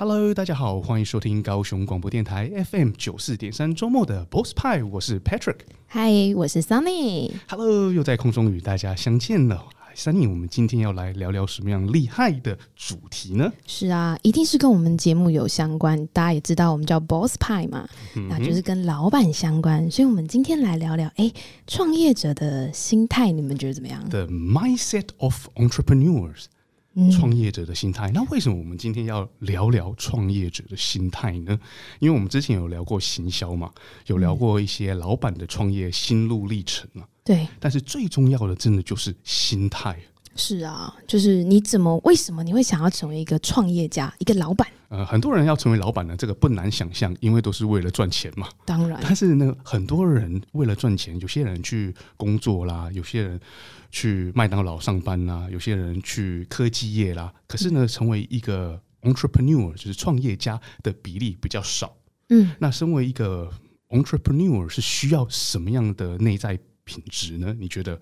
Hello，大家好，欢迎收听高雄广播电台 FM 九四点三周末的 Boss 派，我是 Patrick。嗨，我是 Sunny。Hello，又在空中与大家相见了。Sunny，我们今天要来聊聊什么样厉害的主题呢？是啊，一定是跟我们节目有相关。大家也知道，我们叫 Boss 派嘛，嗯、那就是跟老板相关。所以，我们今天来聊聊，哎，创业者的心态，你们觉得怎么样？The mindset of entrepreneurs。创业者的心态，那为什么我们今天要聊聊创业者的心态呢？因为我们之前有聊过行销嘛，有聊过一些老板的创业心路历程啊。对，但是最重要的，真的就是心态。是啊，就是你怎么、为什么你会想要成为一个创业家、一个老板？呃，很多人要成为老板呢，这个不难想象，因为都是为了赚钱嘛。当然，但是呢，很多人为了赚钱，有些人去工作啦，有些人去麦当劳上班啦，有些人去科技业啦。可是呢，成为一个 entrepreneur 就是创业家的比例比较少。嗯，那身为一个 entrepreneur 是需要什么样的内在品质呢？你觉得？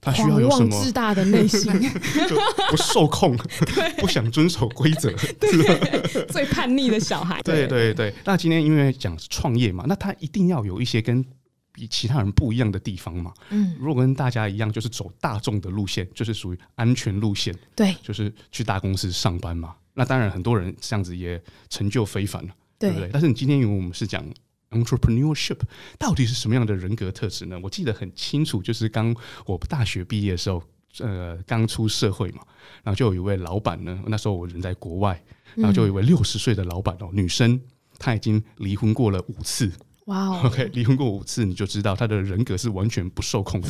他需要有什么？自大的内心，就不受控，不想遵守规则，对最叛逆的小孩。对对对。那今天因为讲创业嘛，那他一定要有一些跟比其他人不一样的地方嘛。嗯。如果跟大家一样，就是走大众的路线，就是属于安全路线。对。就是去大公司上班嘛。那当然，很多人这样子也成就非凡了，对不对？但是你今天因为我们是讲。Entrepreneurship 到底是什么样的人格特质呢？我记得很清楚，就是刚我大学毕业的时候，呃，刚出社会嘛，然后就有一位老板呢，那时候我人在国外，然后就有一位六十岁的老板哦，女生，她已经离婚过了五次。哇哦，OK，离婚过五次，你就知道他的人格是完全不受控的。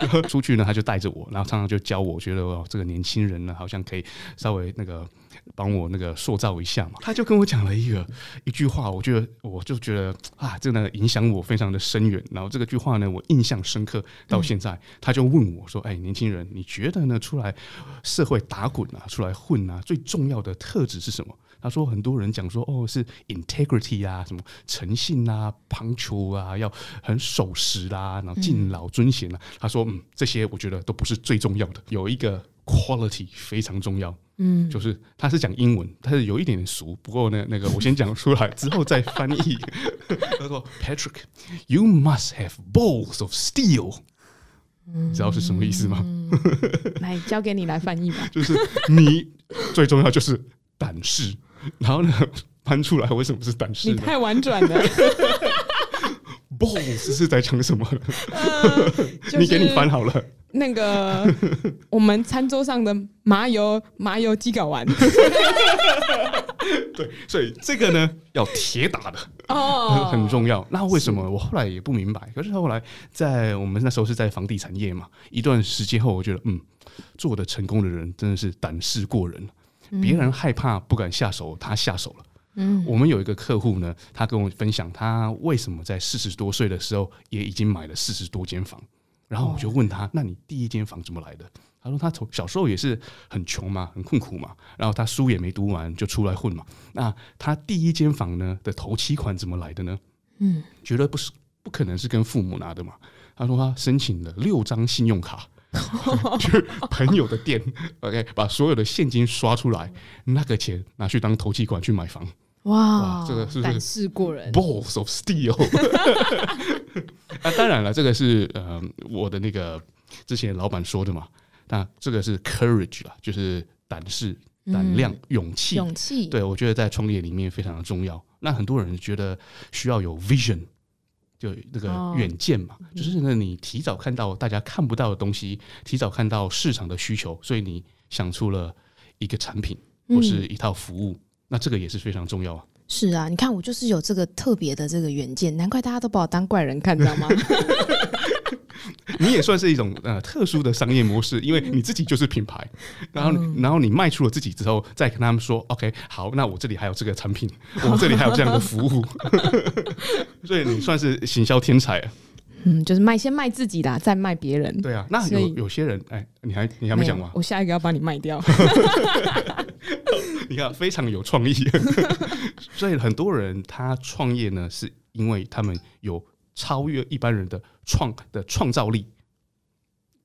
然 后出去呢，他就带着我，然后常常就教我，觉得哦，这个年轻人呢，好像可以稍微那个。帮我那个塑造一下嘛，他就跟我讲了一个一句话，我觉得我就觉得啊，这个影响我非常的深远。然后这个句话呢，我印象深刻到现在。他就问我说：“哎，年轻人，你觉得呢？出来社会打滚啊，出来混啊，最重要的特质是什么？”他说：“很多人讲说哦，是 integrity 啊，什么诚信啊，punctual 啊，要很守时啦，然后敬老尊贤啊。”他说：“嗯，这些我觉得都不是最重要的，有一个 quality 非常重要。”嗯，就是他是讲英文，他是有一点点俗，不过呢，那个我先讲出来之后再翻译。他说：“Patrick，you must have balls of steel。”你知道是什么意思吗？来，交给你来翻译吧。就是你最重要就是胆识，然后呢，翻出来为什么是胆识？你太婉转了。balls 是在讲什么？呃 就是、你给你翻好了。那个我们餐桌上的麻油麻油鸡睾丸，对，所以这个呢要铁打的哦，很重要。那为什么我后来也不明白？可是后来在我们那时候是在房地产业嘛，一段时间后，我觉得嗯，做的成功的人真的是胆识过人，别人害怕不敢下手，他下手了。嗯，我们有一个客户呢，他跟我分享他为什么在四十多岁的时候也已经买了四十多间房。然后我就问他：“那你第一间房怎么来的？”他说：“他从小时候也是很穷嘛，很困苦嘛。然后他书也没读完就出来混嘛。那他第一间房呢的头期款怎么来的呢？嗯，绝对不是，不可能是跟父母拿的嘛。他说他申请了六张信用卡，去 朋友的店，OK，把所有的现金刷出来，那个钱拿去当头期款去买房。”哇，这个是胆识过人，balls of steel。啊，当然了，这个是呃我的那个之前老板说的嘛。那这个是 courage 啦，就是胆识、胆量、勇气、勇气。对，我觉得在创业里面非常的重要。那很多人觉得需要有 vision，就那个远见嘛，就是呢你提早看到大家看不到的东西，提早看到市场的需求，所以你想出了一个产品或是一套服务。那这个也是非常重要啊！是啊，你看我就是有这个特别的这个远见，难怪大家都把我当怪人看，知道吗？你也算是一种呃特殊的商业模式，因为你自己就是品牌，然后、嗯、然后你卖出了自己之后，再跟他们说，OK，好，那我这里还有这个产品，我这里还有这样的服务，所以你算是行销天才啊！嗯，就是卖先卖自己的，再卖别人。对啊，那有有些人，哎，你还你还没讲完，我下一个要把你卖掉。你看，非常有创意，所以很多人他创业呢，是因为他们有超越一般人的创的创造力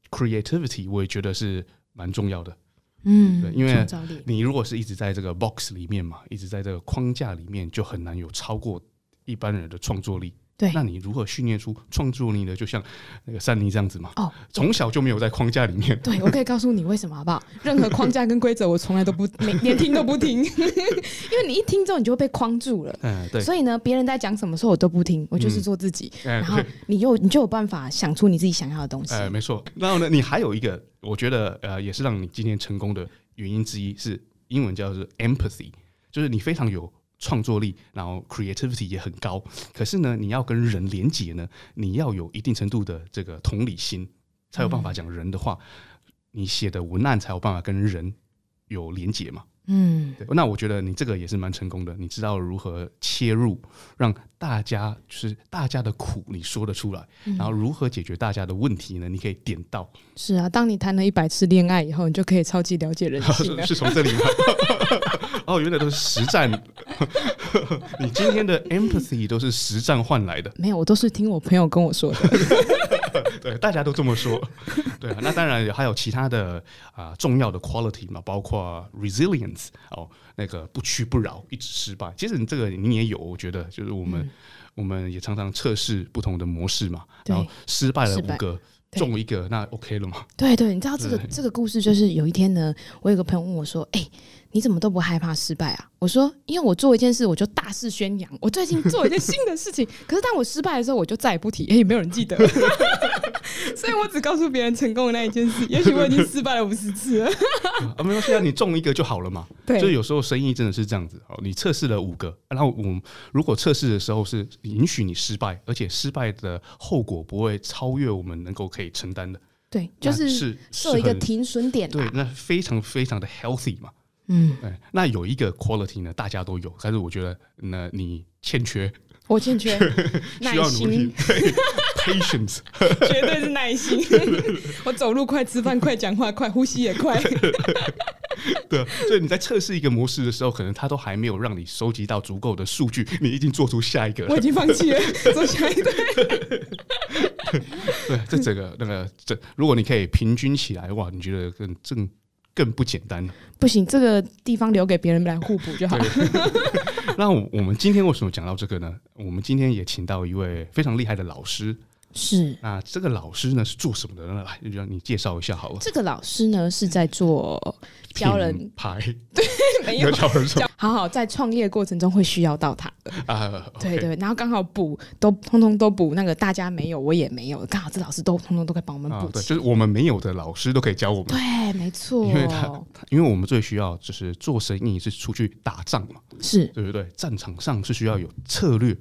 ，creativity，我也觉得是蛮重要的。嗯，对，因为你如果是一直在这个 box 里面嘛，一直在这个框架里面，就很难有超过一般人的创作力。对，那你如何训练出创作力的？就像那个珊妮这样子嘛。哦，从小就没有在框架里面。对，我可以告诉你为什么好不好？任何框架跟规则，我从来都不连连听都不听，因为你一听之后，你就会被框住了。嗯，对。所以呢，别人在讲什么时候，我都不听，我就是做自己。嗯、然后你又你就有办法想出你自己想要的东西。哎，没错。然后呢，你还有一个，我觉得呃，也是让你今天成功的原因之一，是英文叫做 empathy，就是你非常有。创作力，然后 creativity 也很高，可是呢，你要跟人连接呢，你要有一定程度的这个同理心，才有办法讲人的话，嗯、你写的文案才有办法跟人有连接嘛。嗯，对，那我觉得你这个也是蛮成功的，你知道如何切入，让大家就是大家的苦你说得出来，嗯、然后如何解决大家的问题呢？你可以点到。是啊，当你谈了一百次恋爱以后，你就可以超级了解人性了。是从这里吗？哦，原来都是实战。你今天的 empathy 都是实战换来的？没有，我都是听我朋友跟我说的。对，大家都这么说。对啊，那当然还有其他的啊、呃、重要的 quality 嘛，包括 resilience 哦，那个不屈不挠，一直失败。其实你这个你也有，我觉得就是我们、嗯、我们也常常测试不同的模式嘛，然后失败了五个，中一个，那 OK 了嘛？对对，你知道这个这个故事就是有一天呢，我有个朋友问我说：“哎、欸。”你怎么都不害怕失败啊？我说，因为我做一件事，我就大肆宣扬。我最近做一件新的事情，可是当我失败的时候，我就再也不提，也没有人记得。所以我只告诉别人成功的那一件事。也许我已经失败了五十次了。啊，没关系啊，你中一个就好了嘛。对，就有时候生意真的是这样子。好，你测试了五个，然后我们如果测试的时候是允许你失败，而且失败的后果不会超越我们能够可以承担的。对，就是设一个停损点。对，那非常非常的 healthy 嘛。嗯，对，那有一个 quality 呢，大家都有，但是我觉得那你欠缺，我欠缺 耐心，patience，绝对是耐心。我走路快，吃饭快，讲话快，呼吸也快。对，所以你在测试一个模式的时候，可能他都还没有让你收集到足够的数据，你已经做出下一个了，我已经放弃了，做下一个。对，这整个那个这，如果你可以平均起来，哇，你觉得更正？更不简单了，不行，这个地方留给别人来互补就好了。那我们今天为什么讲到这个呢？我们今天也请到一位非常厉害的老师。是，那这个老师呢是做什么的呢？来，就让你介绍一下好了。这个老师呢是在做教人。牌，对，没有。教人教，好好在创业过程中会需要到他的。啊，对对，然后刚好补都通通都补那个大家没有，我也没有，刚好这老师都通通都可以帮我们补，对，就是我们没有的老师都可以教我们，对，没错，因为他因为我们最需要就是做生意是出去打仗嘛，是。对不对？战场上是需要有策略，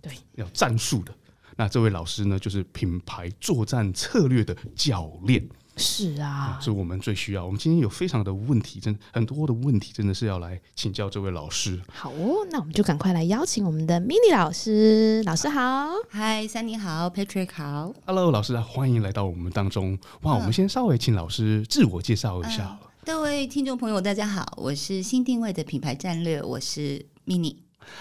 对，要战术的。那这位老师呢，就是品牌作战策略的教练。是啊，是我们最需要。我们今天有非常的问题，真很多的问题，真的是要来请教这位老师。好哦，那我们就赶快来邀请我们的 Minnie 老师。老师好，嗨，三妮好，Patrick 好，Hello，老师欢迎来到我们当中。哇，我们先稍微请老师自我介绍一下。各位听众朋友，大家好，我是新定位的品牌战略，我是 Minnie。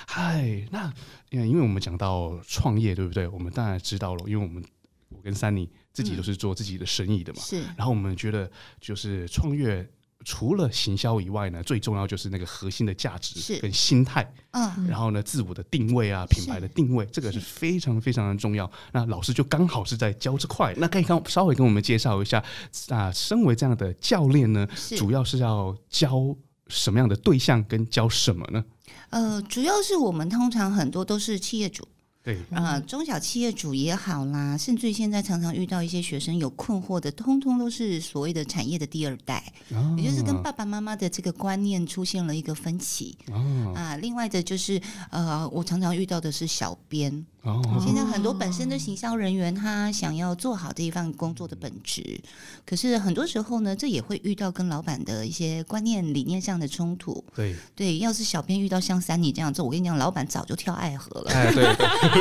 嗨，那。因为，因为我们讲到创业，对不对？我们当然知道了，因为我们我跟珊妮自己都是做自己的生意的嘛。是。然后我们觉得，就是创业除了行销以外呢，最重要就是那个核心的价值跟心态。嗯。然后呢，自我的定位啊，品牌的定位，这个是非常非常的重要。那老师就刚好是在教这块，那可以刚稍微跟我们介绍一下啊，身为这样的教练呢，主要是要教什么样的对象跟教什么呢？呃，主要是我们通常很多都是企业主，对，啊、呃，中小企业主也好啦，甚至于现在常常遇到一些学生有困惑的，通通都是所谓的产业的第二代，哦、也就是跟爸爸妈妈的这个观念出现了一个分歧。哦、啊，另外的就是呃，我常常遇到的是小编。哦，现在很多本身的行销人员，他想要做好这一份工作的本职，可是很多时候呢，这也会遇到跟老板的一些观念理念上的冲突。对对，要是小编遇到像三妮这样子，我跟你讲，老板早就跳爱河了。哎，对，对。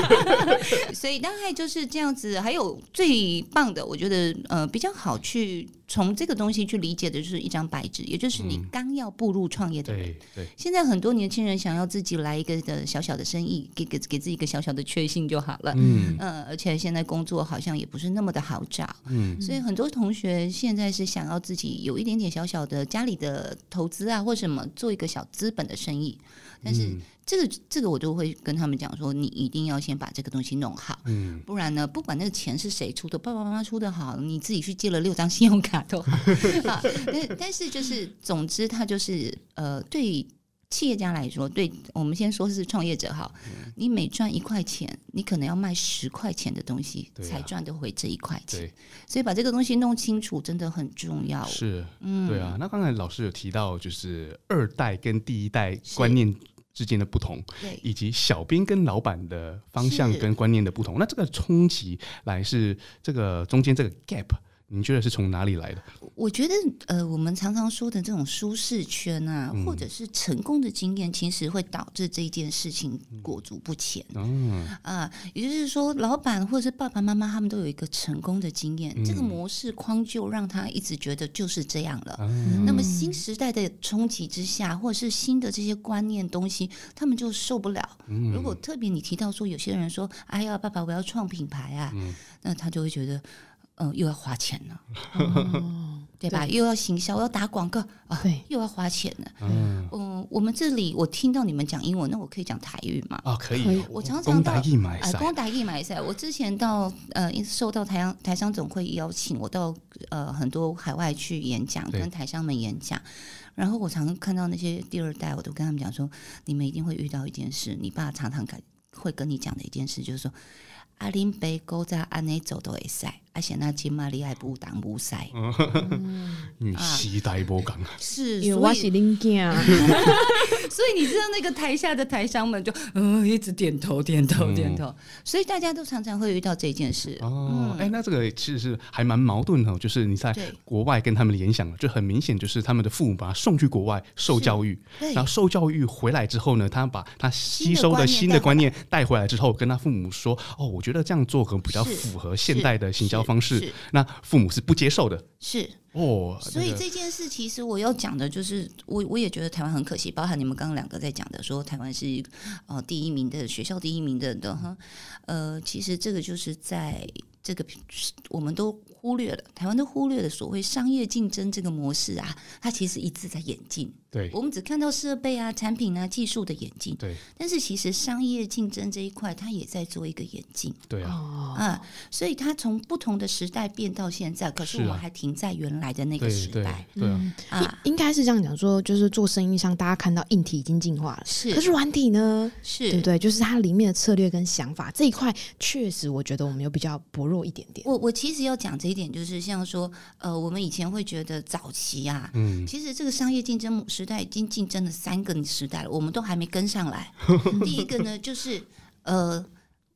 所以大概就是这样子。还有最棒的，我觉得呃比较好去从这个东西去理解的就是一张白纸，也就是你刚要步入创业的人。对对。现在很多年轻人想要自己来一个的小小的生意，给给给自己一个小小的确信就好了。嗯。呃，而且现在工作好像也不是那么的好找。嗯。所以很多同学现在是想要自己有一点点小小的家里的投资啊，或什么做一个小资本的生意，但是。这个这个我都会跟他们讲说，你一定要先把这个东西弄好，嗯，不然呢，不管那个钱是谁出的，爸爸妈妈出的好，你自己去借了六张信用卡都好，啊，但但是就是，总之，他就是呃，对企业家来说，对我们先说是创业者哈，你每赚一块钱，你可能要卖十块钱的东西才赚得回这一块钱，对，所以把这个东西弄清楚真的很重要。是，嗯，对啊。那刚才老师有提到，就是二代跟第一代观念。之间的不同，以及小编跟老板的方向跟观念的不同，那这个冲击来是这个中间这个 gap。你觉得是从哪里来的？我觉得，呃，我们常常说的这种舒适圈啊，嗯、或者是成功的经验，其实会导致这件事情裹足不前。嗯啊，也就是说，老板或者是爸爸妈妈他们都有一个成功的经验，嗯、这个模式框就让他一直觉得就是这样了。嗯、那么新时代的冲击之下，或者是新的这些观念东西，他们就受不了。嗯、如果特别你提到说，有些人说：“哎呀，爸爸，我要创品牌啊。嗯”那他就会觉得。嗯，又要花钱了，哦、对吧？对又要行销，要打广告啊，对，又要花钱了。嗯，嗯，我们这里我听到你们讲英文，那我可以讲台语吗？啊，可以。我常常到，哎，光打义买赛。我之前到呃，受到台商台商总会邀请，我到呃很多海外去演讲，跟台商们演讲。然后我常常看到那些第二代，我都跟他们讲说，你们一定会遇到一件事，你爸常常会跟你讲的一件事，就是说。阿林北沟在安内走都会塞，而且那金马里还不当不塞。嗯，时代不同啊。是，因为我是恁囝。所以你知道那个台下的台商们就嗯一直点头点头点头，所以大家都常常会遇到这件事。哦，哎，那这个其实是还蛮矛盾的，就是你在国外跟他们的联想，就很明显就是他们的父母把他送去国外受教育，然后受教育回来之后呢，他把他吸收的新的观念带回来之后，跟他父母说：“哦，我。”觉得这样做可能比较符合现代的行销方式，那父母是不接受的。是哦，所以这件事其实我要讲的就是，我我也觉得台湾很可惜，包含你们刚刚两个在讲的，说台湾是呃第一名的学校第一名的的哈，呃，其实这个就是在这个我们都。忽略了台湾都忽略了所谓商业竞争这个模式啊，它其实一直在演进。对，我们只看到设备啊、产品啊、技术的演进。对，但是其实商业竞争这一块，它也在做一个演进。对啊，啊，所以它从不同的时代变到现在，可是我们还停在原来的那个时代。对啊，啊，应该是这样讲说，就是做生意上，大家看到硬体已经进化了，是，可是软体呢？是，对不对？就是它里面的策略跟想法这一块，确实我觉得我们有比较薄弱一点点。我我其实要讲这。一点就是像说，呃，我们以前会觉得早期啊，嗯，其实这个商业竞争时代已经竞争了三个时代了，我们都还没跟上来。第一个呢，就是呃，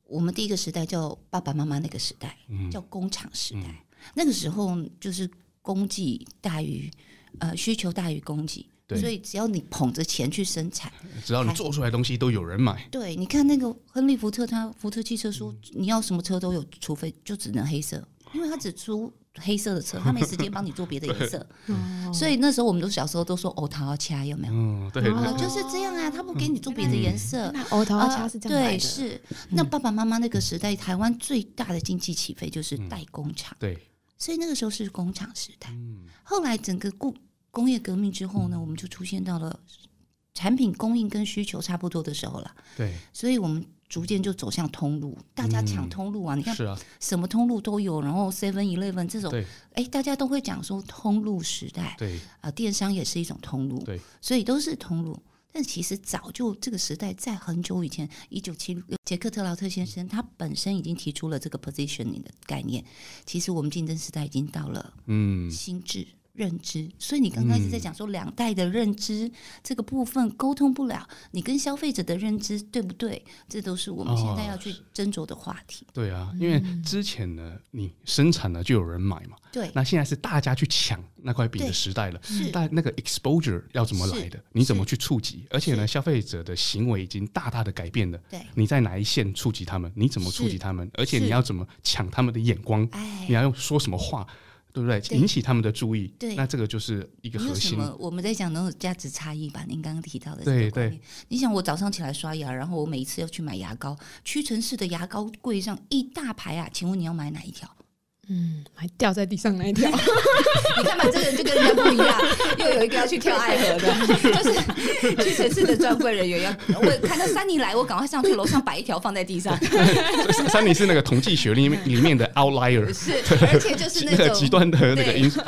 我们第一个时代叫爸爸妈妈那个时代，嗯、叫工厂时代。嗯、那个时候就是供给大于呃需求大于供给，所以只要你捧着钱去生产，只要你做出来的东西都有人买。对，你看那个亨利福特，他福特汽车说，嗯、你要什么车都有，除非就只能黑色。因为他只出黑色的车，他没时间帮你做别的颜色，所以那时候我们都小时候都说“欧桃掐”有没有？嗯，对，就是这样啊，他不给你做别的颜色，那欧桃掐是这样的。对，是。那爸爸妈妈那个时代，台湾最大的经济起飞就是代工厂，对，所以那个时候是工厂时代。后来整个工工业革命之后呢，我们就出现到了产品供应跟需求差不多的时候了，对，所以我们。逐渐就走向通路，大家抢通路啊！嗯、你看，什么通路都有，然后 Seven Eleven 这种，哎，大家都会讲说通路时代，对啊，电商也是一种通路，对，所以都是通路。但其实早就这个时代，在很久以前，一九七六，杰克特劳特先生他本身已经提出了这个 positioning 的概念。其实我们竞争时代已经到了，嗯，心智。认知，所以你刚开始在讲说两代的认知、嗯、这个部分沟通不了，你跟消费者的认知对不对？这都是我们现在要去斟酌的话题。哦、对啊，因为之前呢，你生产了就有人买嘛，对。那现在是大家去抢那块饼的时代了，是。但那个 exposure 要怎么来的？你怎么去触及？而且呢，消费者的行为已经大大的改变了。对。你在哪一线触及他们？你怎么触及他们？而且你要怎么抢他们的眼光？哎，你要用说什么话？对不对？引起他们的注意，对，那这个就是一个核心。我们在讲那种价值差异吧？您刚刚提到的，对对。你想，我早上起来刷牙，然后我每一次要去买牙膏，屈臣氏的牙膏柜上一大排啊，请问你要买哪一条？嗯，还掉在地上那一条，你看嘛，这个人就跟人家不一样，又有一个要去跳爱河的，就是屈臣氏的专柜人员要。我看到三妮来，我赶快上去楼上摆一条放在地上。三妮是那个统计学里面里面的 outlier，是，而且就是那个极端的那个因素。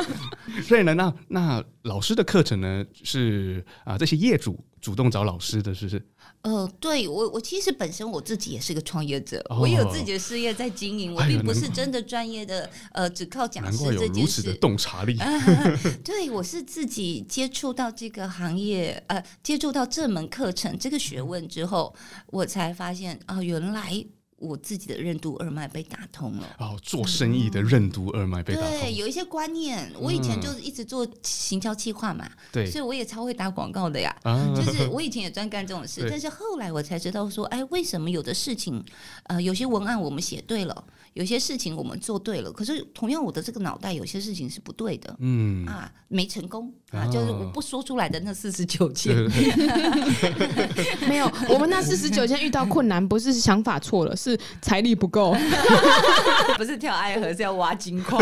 所以呢，那那老师的课程呢，是啊，这些业主主动找老师的，是不是？呃，对我，我其实本身我自己也是个创业者，哦、我有自己的事业在经营，我并不是真的专业的，呃，只靠讲师这件事。的洞察力。呃、对，我是自己接触到这个行业，呃，接触到这门课程这个学问之后，我才发现啊、呃，原来。我自己的任督二脉被打通了。哦，做生意的任督二脉被打通。对，有一些观念，我以前就是一直做行销企划嘛，对，所以我也超会打广告的呀。就是我以前也专干这种事，但是后来我才知道说，哎，为什么有的事情，呃，有些文案我们写对了。有些事情我们做对了，可是同样我的这个脑袋有些事情是不对的，嗯啊，没成功啊，就是我不说出来的那四十九件，没有，我们那四十九件遇到困难，不是想法错了，是财力不够，不是跳爱河，是要挖金矿，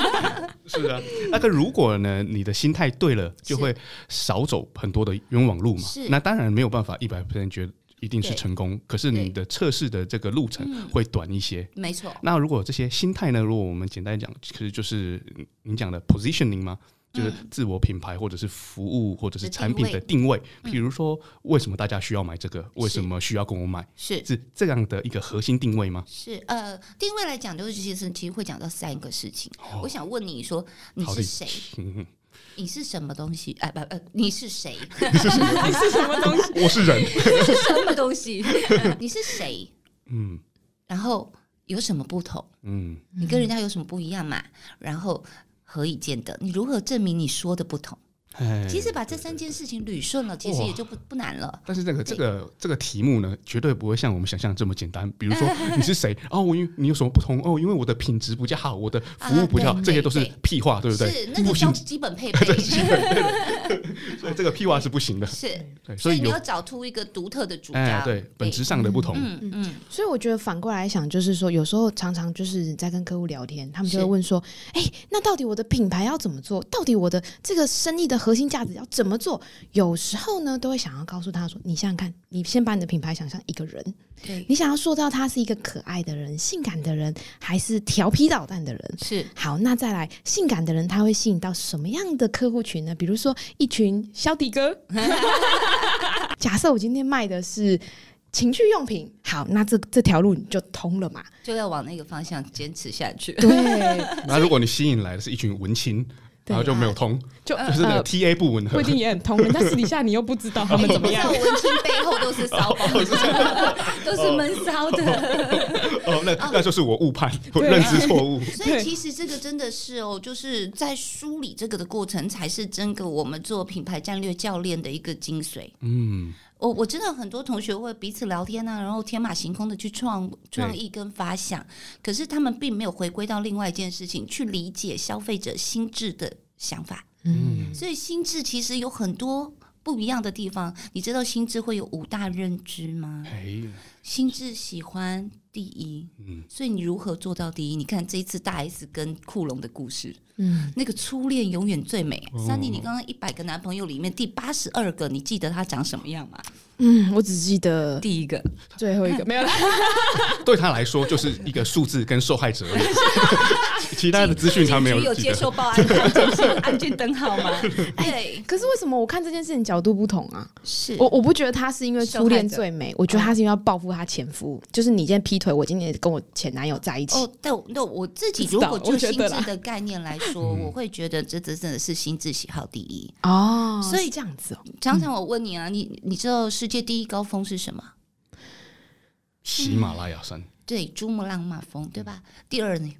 是啊，那个如果呢，你的心态对了，就会少走很多的冤枉路嘛，那当然没有办法一百 percent 觉得。一定是成功，可是你的测试的这个路程会短一些。没错。那如果这些心态呢？如果我们简单讲，其实就是您讲的 positioning 吗？就是自我品牌或者是服务或者是产品的定位。比如说，为什么大家需要买这个？为什么需要跟我买？是是这样的一个核心定位吗？是呃，定位来讲，就是其实其实会讲到三个事情。我想问你说，你是谁？你是什么东西？哎，不，呃，你是谁？你是什么 东西？我是人。你是什么东西？你是谁？嗯。然后有什么不同？嗯。你跟人家有什么不一样嘛？然后何以见得？你如何证明你说的不同？其实把这三件事情捋顺了，其实也就不不难了。但是这个这个这个题目呢，绝对不会像我们想象这么简单。比如说 你是谁？哦，我因为你有什么不同？哦，因为我的品质比较好，我的服务比较好，这些都是屁话，对不对？是那个叫基本配备。所以这个屁话是不行的。是，所以你要找出一个独特的主张，对本质上的不同。嗯嗯。所以我觉得反过来想，就是说有时候常常就是在跟客户聊天，他们就会问说：“哎，那到底我的品牌要怎么做？到底我的这个生意的？”核心价值要怎么做？有时候呢，都会想要告诉他说：“你想想看，你先把你的品牌想象一个人，对你想要塑造他是一个可爱的人、性感的人，还是调皮捣蛋的人？是好，那再来性感的人，他会吸引到什么样的客户群呢？比如说一群小迪哥。假设我今天卖的是情趣用品，好，那这这条路你就通了嘛，就要往那个方向坚持下去。对，那如果你吸引来的是一群文青。然后就没有通，就就是那个 T A 不吻合，不一定也很通。但私底下你又不知道他们怎么样，文青背后都是骚包，都是闷骚的。哦，那那就是我误判，我认知错误。所以其实这个真的是哦，就是在梳理这个的过程，才是真个我们做品牌战略教练的一个精髓。嗯。我我知道很多同学会彼此聊天啊，然后天马行空的去创创意跟发想，可是他们并没有回归到另外一件事情，去理解消费者心智的想法。嗯，所以心智其实有很多不一样的地方。你知道心智会有五大认知吗？心智喜欢第一，嗯，所以你如何做到第一？你看这一次大 S 跟库龙的故事。嗯，那个初恋永远最美。珊妮，你刚刚一百个男朋友里面第八十二个，你记得他长什么样吗？嗯，我只记得第一个，最后一个没有了。对他来说就是一个数字跟受害者而已，其他的资讯他没有。有接受报案，安全灯号吗？对。可是为什么我看这件事情角度不同啊？是我我不觉得他是因为初恋最美，我觉得他是因为要报复他前夫。就是你今天劈腿，我今年跟我前男友在一起。哦，但，那我自己如果就心智的概念来说，我会觉得这这真的是心智喜好第一哦。所以这样子哦，常常我问你啊，你你知道？世界第一高峰是什么？喜马拉雅山。嗯、对，珠穆朗玛峰，对吧？第二呢？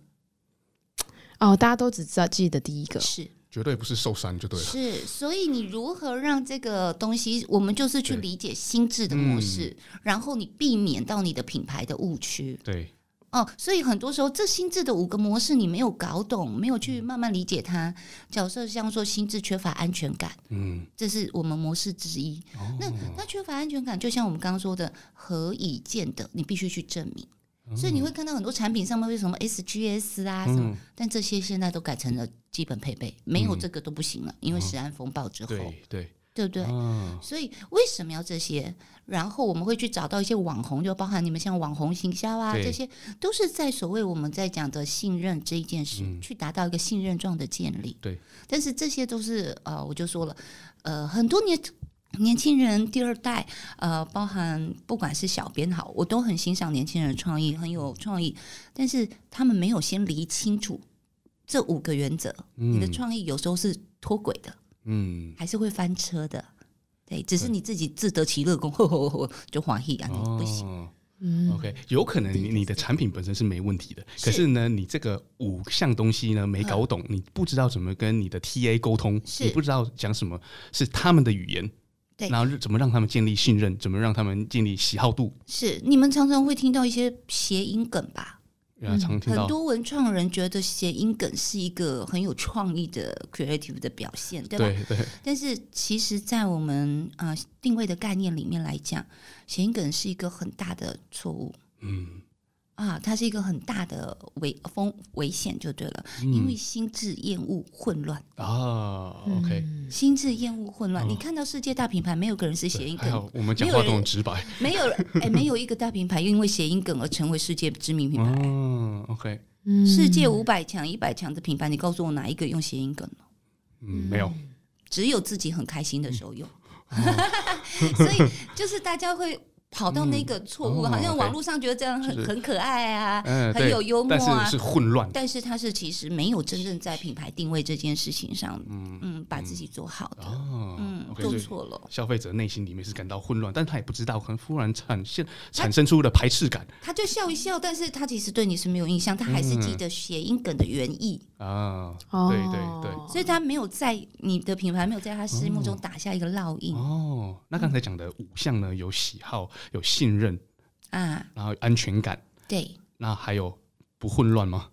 哦，大家都只知道记得第一个，是绝对不是受伤就对了。是，所以你如何让这个东西，我们就是去理解心智的模式，嗯、然后你避免到你的品牌的误区。对，哦，所以很多时候这心智的五个模式你没有搞懂，没有去慢慢理解它。假设像说心智缺乏安全感，嗯，这是我们模式之一。哦、那那缺乏安全感，就像我们刚刚说的，何以见得？你必须去证明。嗯、所以你会看到很多产品上面为什么 SGS 啊什么，嗯、但这些现在都改成了基本配备，没有这个都不行了，因为食安风暴之后，对对。对不对？嗯、所以为什么要这些？然后我们会去找到一些网红，就包含你们像网红行销啊，这些都是在所谓我们在讲的信任这一件事，嗯、去达到一个信任状的建立。对，但是这些都是呃，我就说了，呃，很多年年轻人第二代，呃，包含不管是小编好，我都很欣赏年轻人的创意，很有创意，但是他们没有先理清楚这五个原则，嗯、你的创意有时候是脱轨的。嗯，还是会翻车的，对，只是你自己自得其乐，功呵呵呵就欢喜啊，你、不行。嗯，OK，有可能你你的产品本身是没问题的，是。可是呢，你这个五项东西呢没搞懂，嗯、你不知道怎么跟你的 TA 沟通，你不知道讲什么是他们的语言，对，然后怎么让他们建立信任，怎么让他们建立喜好度，是你们常常会听到一些谐音梗吧？嗯、很多文创人觉得谐音梗是一个很有创意的 creative 的表现，对吧？对对。但是其实，在我们啊、呃、定位的概念里面来讲，谐音梗是一个很大的错误。嗯。啊，它是一个很大的危风危险，就对了，嗯、因为心智厌恶混乱啊。OK，心智厌恶混乱，哦、你看到世界大品牌，没有个人是谐音梗，我们讲话都很直白，没有哎，没有一个大品牌因为谐音梗而成为世界知名品牌。嗯、哦、OK，世界五百强、一百强的品牌，你告诉我哪一个用谐音梗呢？嗯，没有，只有自己很开心的时候用。所以就是大家会。跑到那个错误，好像网络上觉得这样很很可爱啊，很有幽默啊，但是是混乱。但是它是其实没有真正在品牌定位这件事情上，嗯嗯，把自己做好的，嗯，做错了。消费者内心里面是感到混乱，但他也不知道，可能忽然产现产生出了排斥感。他就笑一笑，但是他其实对你是没有印象，他还是记得谐音梗的原意啊。对对对，所以他没有在你的品牌没有在他心目中打下一个烙印。哦，那刚才讲的五项呢，有喜好。有信任啊，然后安全感，对，那还有不混乱吗？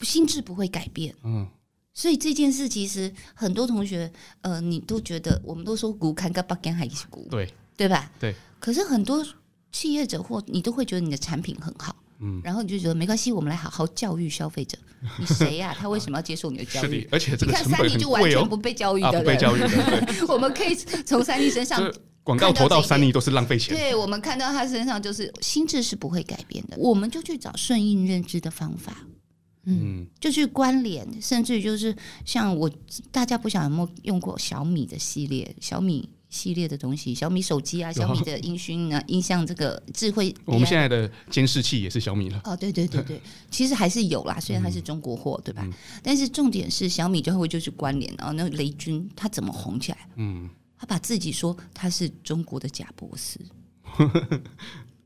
心智不会改变，嗯，所以这件事其实很多同学，呃，你都觉得，我们都说股看个八根还是股，对，对吧？对。可是很多企业者或你都会觉得你的产品很好，嗯，然后你就觉得没关系，我们来好好教育消费者。你谁呀？他为什么要接受你的教育？而且这个成本很贵哦。你看三立就完全不被教育的，不被教育的。我们可以从三立身上。广告投到三亿都是浪费钱。对，我们看到他身上就是心智是不会改变的，我们就去找顺应认知的方法，嗯，就去关联，甚至就是像我，大家不晓得有没有用过小米的系列，小米系列的东西，小米手机啊，小米的音讯啊，音像这个智慧，我们现在的监视器也是小米了。哦，对对对对，其实还是有啦，虽然它是中国货，对吧？但是重点是小米就会就是关联啊，那雷军他怎么红起来？嗯。他把自己说他是中国的贾博士，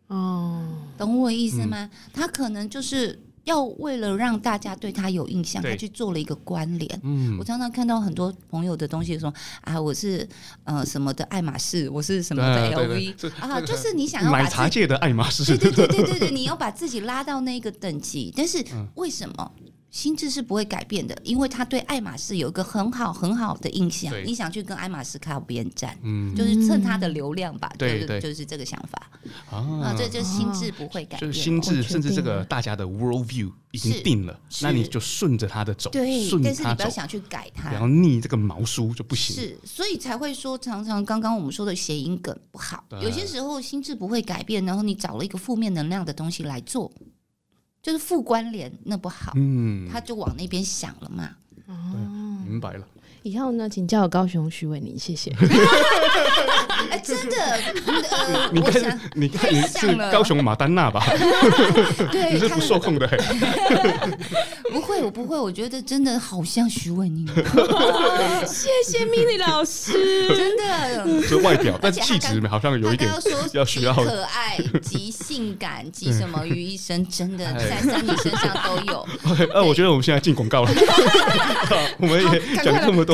哦，懂我意思吗？嗯、他可能就是要为了让大家对他有印象，他去做了一个关联。嗯，我常常看到很多朋友的东西说啊，我是呃什么的爱马仕，我是什么的 LV 啊，就是你想要奶茶界的爱马仕，对对对对对对，你要把自己拉到那个等级，但是为什么？心智是不会改变的，因为他对爱马仕有一个很好很好的印象。你想去跟爱马仕靠边站，嗯，就是蹭他的流量吧，对对，就是这个想法啊。这就心智不会改变，就是心智，甚至这个大家的 world view 已经定了，那你就顺着他的走，对，但是你不要想去改它，不要逆这个毛梳就不行。是，所以才会说，常常刚刚我们说的谐音梗不好，有些时候心智不会改变，然后你找了一个负面能量的东西来做。就是负关联，那不好，嗯，他就往那边想了嘛。哦，明白了。以后呢，请叫我高雄徐伟宁，谢谢。哎，真的，你看，你看，你是高雄马丹娜吧？对，你是不受控的。不会，我不会，我觉得真的好像徐伟宁。谢谢 Mini 老师，真的。就外表，但气质好像有一点要需要可爱及性感及什么于一身，真的在三妮身上都有。呃，我觉得我们现在进广告了，我们也讲这么多。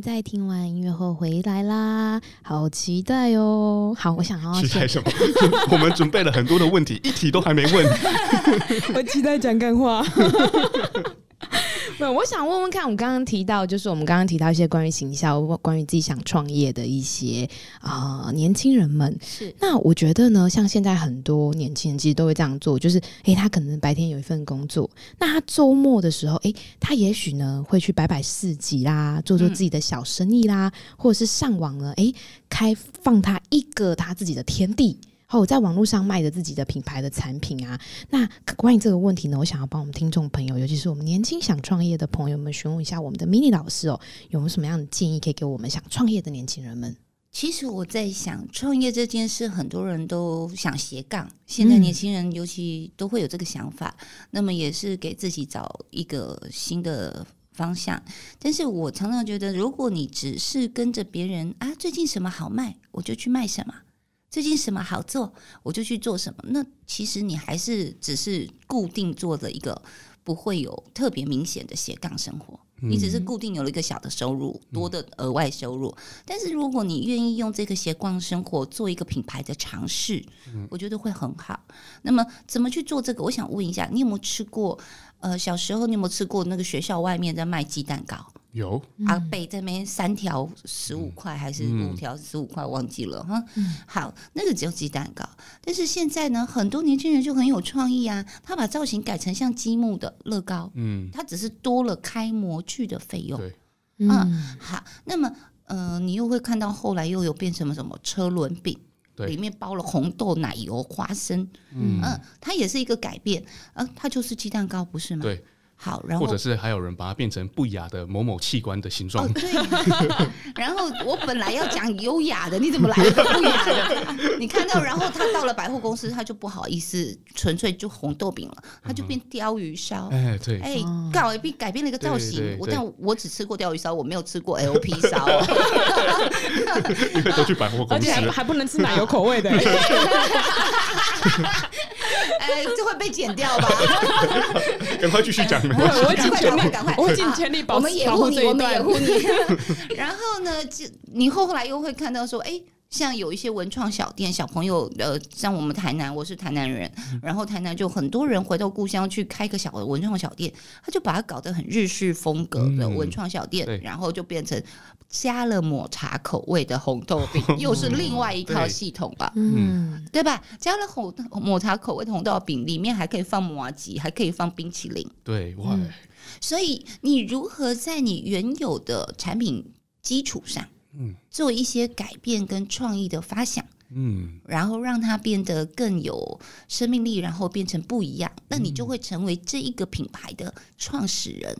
在听完音乐后回来啦，好期待哦！好，我想要期待什么？我们准备了很多的问题，一题都还没问。我期待讲干话。我想问问看，我刚刚提到，就是我们刚刚提到一些关于行销、关于自己想创业的一些啊、呃、年轻人们。是，那我觉得呢，像现在很多年轻人其实都会这样做，就是诶、欸，他可能白天有一份工作，那他周末的时候，诶、欸，他也许呢会去摆摆市集啦，做做自己的小生意啦，嗯、或者是上网呢，诶、欸，开放他一个他自己的天地。哦，在网络上卖的自己的品牌的产品啊，那关于这个问题呢，我想要帮我们听众朋友，尤其是我们年轻想创业的朋友们，询问一下我们的 Minnie 老师哦，有没有什么样的建议可以给我们想创业的年轻人们？其实我在想，创业这件事，很多人都想斜杠，现在年轻人尤其都会有这个想法，嗯、那么也是给自己找一个新的方向。但是我常常觉得，如果你只是跟着别人啊，最近什么好卖，我就去卖什么。最近什么好做，我就去做什么。那其实你还是只是固定做的一个，不会有特别明显的斜杠生活。你只是固定有了一个小的收入，多的额外收入。但是如果你愿意用这个斜杠生活做一个品牌的尝试，我觉得会很好。那么怎么去做这个？我想问一下，你有没有吃过？呃，小时候你有没有吃过那个学校外面在卖鸡蛋糕？有阿贝这边三条十五块还是五条十五块，忘记了哈。嗯、好，那个只有鸡蛋糕。但是现在呢，很多年轻人就很有创意啊，他把造型改成像积木的乐高。嗯，他只是多了开模具的费用。对，嗯，好。那么，呃，你又会看到后来又有变成什么什么车轮饼，对里面包了红豆、奶油、花生。嗯，嗯，它也是一个改变。呃，它就是鸡蛋糕，不是吗？对。好，然后或者是还有人把它变成不雅的某某器官的形状。哦，对。然后我本来要讲优雅的，你怎么来了个不雅的？你看到，然后他到了百货公司，他就不好意思，纯粹就红豆饼了，他就变鲷鱼烧。哎，对。哎，刚好变改变了一个造型。我但我只吃过鲷鱼烧，我没有吃过 LP 烧。因为都去百货公司，而且还还不能吃奶油口味的。哎，这会被剪掉吧？赶快继续讲。我会尽全力，赶快，我会尽全力保，我们掩护你，我们掩护你。然后呢，就你后来又会看到说，哎、欸。像有一些文创小店，小朋友呃，像我们台南，我是台南人，然后台南就很多人回到故乡去开个小的文创小店，他就把它搞得很日式风格的文创小店，嗯、然后就变成加了抹茶口味的红豆饼，又是另外一套系统吧，嗯，对吧？加了红抹茶口味的红豆饼，里面还可以放麻吉，还可以放冰淇淋，对，哇、嗯！所以你如何在你原有的产品基础上？嗯，做一些改变跟创意的发想，嗯，然后让它变得更有生命力，然后变成不一样，那你就会成为这一个品牌的创始人、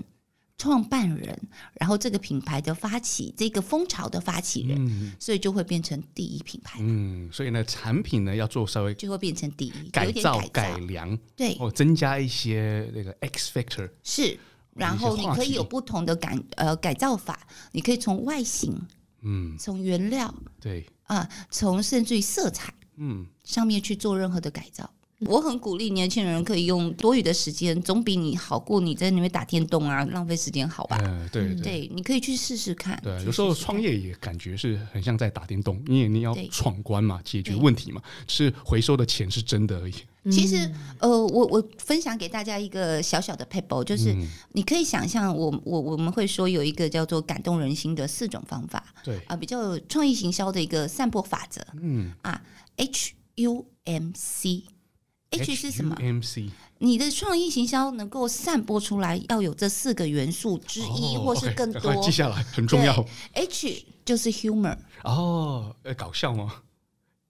创办人，然后这个品牌的发起，这个风潮的发起人，嗯，所以就会变成第一品牌。嗯，所以呢，产品呢要做稍微就会变成第一，改造、改良，对，或增加一些那个 X factor 是，然后你可以有不同的改呃改造法，你可以从外形。嗯，从原料对。啊，从甚至于色彩嗯。上面去做任何的改造，嗯、我很鼓励年轻人可以用多余的时间，总比你好过你在那边打电动啊，浪费时间好吧？嗯，对对，对，你可以去试试看。对，有时候创业也感觉是很像在打电动，因为你要闯关嘛，解决问题嘛，是回收的钱是真的而已。其实，呃，我我分享给大家一个小小的 paper，，就是你可以想象，我我我们会说有一个叫做感动人心的四种方法，对啊，比较创意行销的一个散播法则，嗯啊，H U M C，H 是什么？M C，你的创意行销能够散播出来，要有这四个元素之一，或是更多，记下来很重要。H 就是 humor，哦，搞笑吗？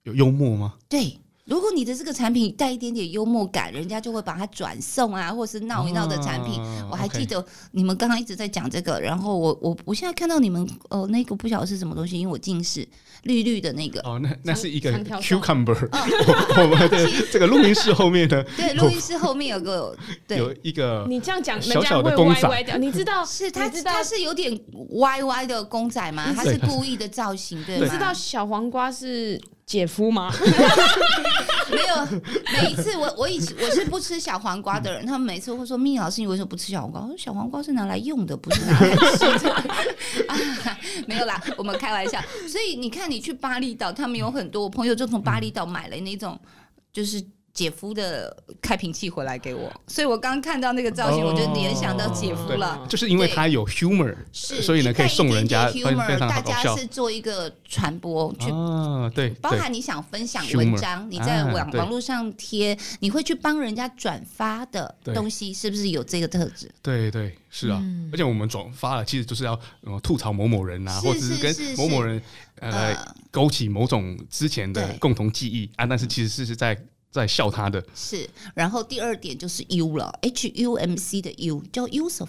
有幽默吗？对。如果你的这个产品带一点点幽默感，人家就会把它转送啊，或是闹一闹的产品。啊、我还记得你们刚刚一直在讲这个，然后我我我现在看到你们哦，那个不晓得是什么东西，因为我近视，绿绿的那个哦，那那是一个 cucumber。我们的 这个录音室后面的对，录音室后面有个 对有一个你这样讲，小小的公仔，你知道是它它是有点歪歪的公仔吗？它是故意的造型，对吗？你知道小黄瓜是？姐夫吗？没有，每一次我我以前我是不吃小黄瓜的人，他们每次会说：“蜜老师，你为什么不吃小黄瓜？”我说：“小黄瓜是拿来用的，不是拿来吃的。啊”没有啦，我们开玩笑。所以你看，你去巴厘岛，他们有很多我朋友就从巴厘岛买了那种，就是。姐夫的开瓶器回来给我，所以我刚看到那个造型，我就联想到姐夫了。就是因为他有 humor，所以呢可以送人家 humor。大家是做一个传播去，对，包含你想分享文章，你在网网络上贴，你会去帮人家转发的东西，是不是有这个特质？对对，是啊。而且我们转发了，其实就是要吐槽某某人啊，或者是跟某某人呃勾起某种之前的共同记忆啊，但是其实是是在。在笑他的。是，然后第二点就是 U 了，H U M C 的 U 叫 useful，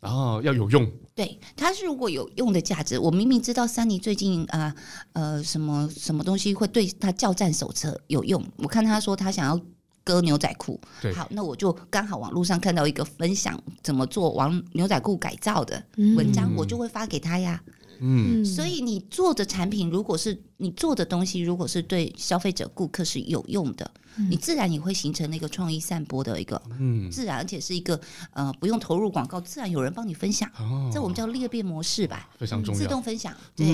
然后、哦、要有用。对，它是如果有用的价值，我明明知道珊妮最近啊呃，呃什么什么东西会对他教战手册有用，我看他说他想要割牛仔裤，好，那我就刚好网络上看到一个分享怎么做王牛仔裤改造的文章，嗯、我就会发给他呀。嗯，所以你做的产品，如果是你做的东西，如果是对消费者、顾客是有用的。你自然也会形成那个创意散播的一个，嗯，自然而且是一个呃不用投入广告，自然有人帮你分享，这我们叫裂变模式吧，非常重要，自动分享。对，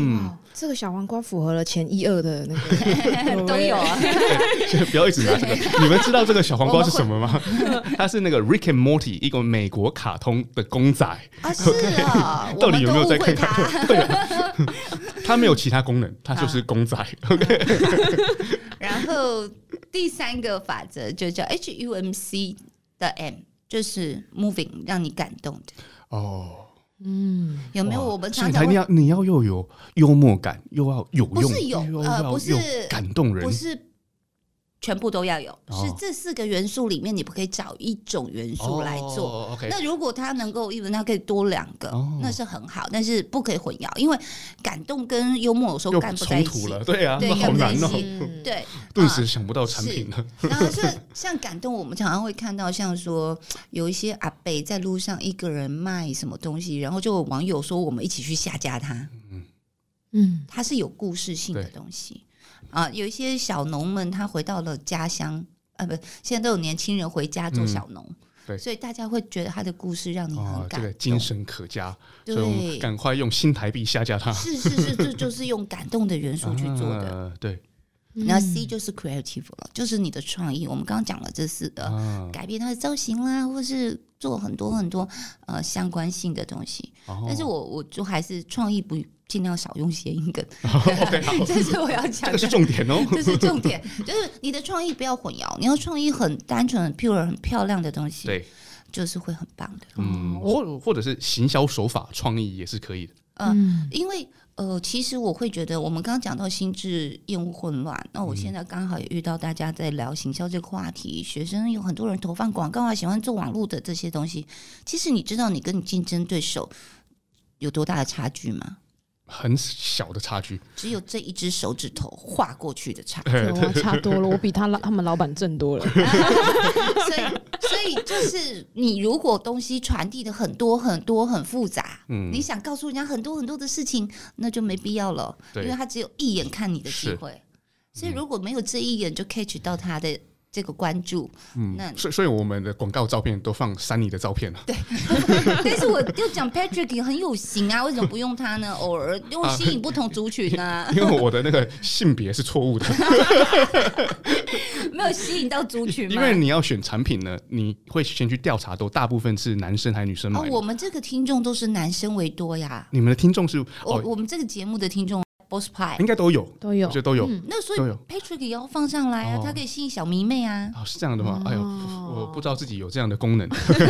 这个小黄瓜符合了前一二的那个 都有啊。不要一直拿这个，你们知道这个小黄瓜是什么吗？它是那个 Rick and Morty 一个美国卡通的公仔啊，是啊，到底有没有在看卡通？对，它没有其他功能，它就是公仔。OK，然后。第三个法则就叫 H U M C 的 M，就是 moving，让你感动的。哦，嗯，有没有我们常常你要你要又有幽默感，又要有用，不是有呃，不是感动人，不是。全部都要有，是这四个元素里面，你不可以找一种元素来做。那如果它能够，因为它可以多两个，那是很好，但是不可以混淆，因为感动跟幽默有时候干不在一起了。对啊，好难哦。对，顿时想不到产品了。然后像像感动，我们常常会看到，像说有一些阿贝在路上一个人卖什么东西，然后就有网友说我们一起去下架他。嗯嗯，它是有故事性的东西。啊，有一些小农们，他回到了家乡，啊，不，现在都有年轻人回家做小农，嗯，对，所以大家会觉得他的故事让你很感动，精神可嘉，对，所以赶快用新台币下架它。是是是，这就是用感动的元素去做的，啊，对。然后 C 就是 creative 了，就是你的创意。我们刚刚讲了这四个，啊，改变它的造型啦，或是做很多很多呃相关性的东西。哦，但是我我就还是创意不。尽量少用谐音梗，这是我要讲的，这是重点哦，这是重点，就是你的创意不要混淆，你要创意很单纯、很 pure、很漂亮的东西，对，就是会很棒的。嗯，或或者是行销手法创意也是可以的。嗯，因为呃，其实我会觉得，我们刚刚讲到心智厌恶混乱，那我现在刚好也遇到大家在聊行销这个话题，学生有很多人投放广告啊，喜欢做网络的这些东西，其实你知道你跟你竞争对手有多大的差距吗？很小的差距，只有这一只手指头划过去的差距，差多了。我比他老，他们老板挣多了。所以，所以就是你如果东西传递的很多很多很复杂，嗯，你想告诉人家很多很多的事情，那就没必要了，因为他只有一眼看你的机会。所以如果没有这一眼就 catch 到他的。这个关注，嗯，那所以所以我们的广告照片都放珊妮的照片了。对，但是我又讲 Patrick 也很有型啊，为什么不用他呢？偶尔又吸引不同族群呢？啊？因为我的那个性别是错误的，没有吸引到族群。因为你要选产品呢，你会先去调查，都大部分是男生还是女生买？哦，我们这个听众都是男生为多呀。你们的听众是？我我们这个节目的听众。Boss Pie 应该都有，都有，我觉得都有。那所以 Patrick 也要放上来啊，它可以吸引小迷妹啊。哦，是这样的吗？哎呦，我不知道自己有这样的功能。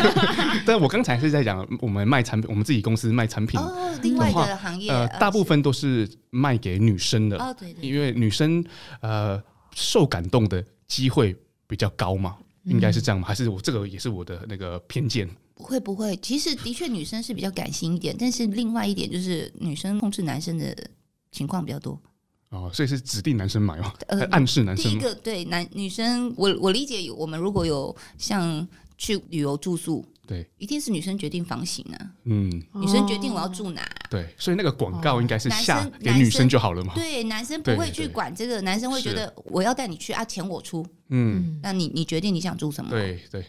但我刚才是在讲我们卖产品，我们自己公司卖产品哦，另外的行业呃，大部分都是卖给女生的。哦，对对。因为女生呃受感动的机会比较高嘛？应该是这样吗？还是我这个也是我的那个偏见？不会不会，其实的确女生是比较感性一点，但是另外一点就是女生控制男生的情况比较多。哦，所以是指定男生买哦？呃，暗示男生。第一个对男女生，我我理解，我们如果有像去旅游住宿。对，一定是女生决定房型啊。嗯，女生决定我要住哪。对，所以那个广告应该是下给女生就好了嘛。对，男生不会去管这个，男生会觉得我要带你去啊，钱我出。嗯，那你你决定你想住什么？对对。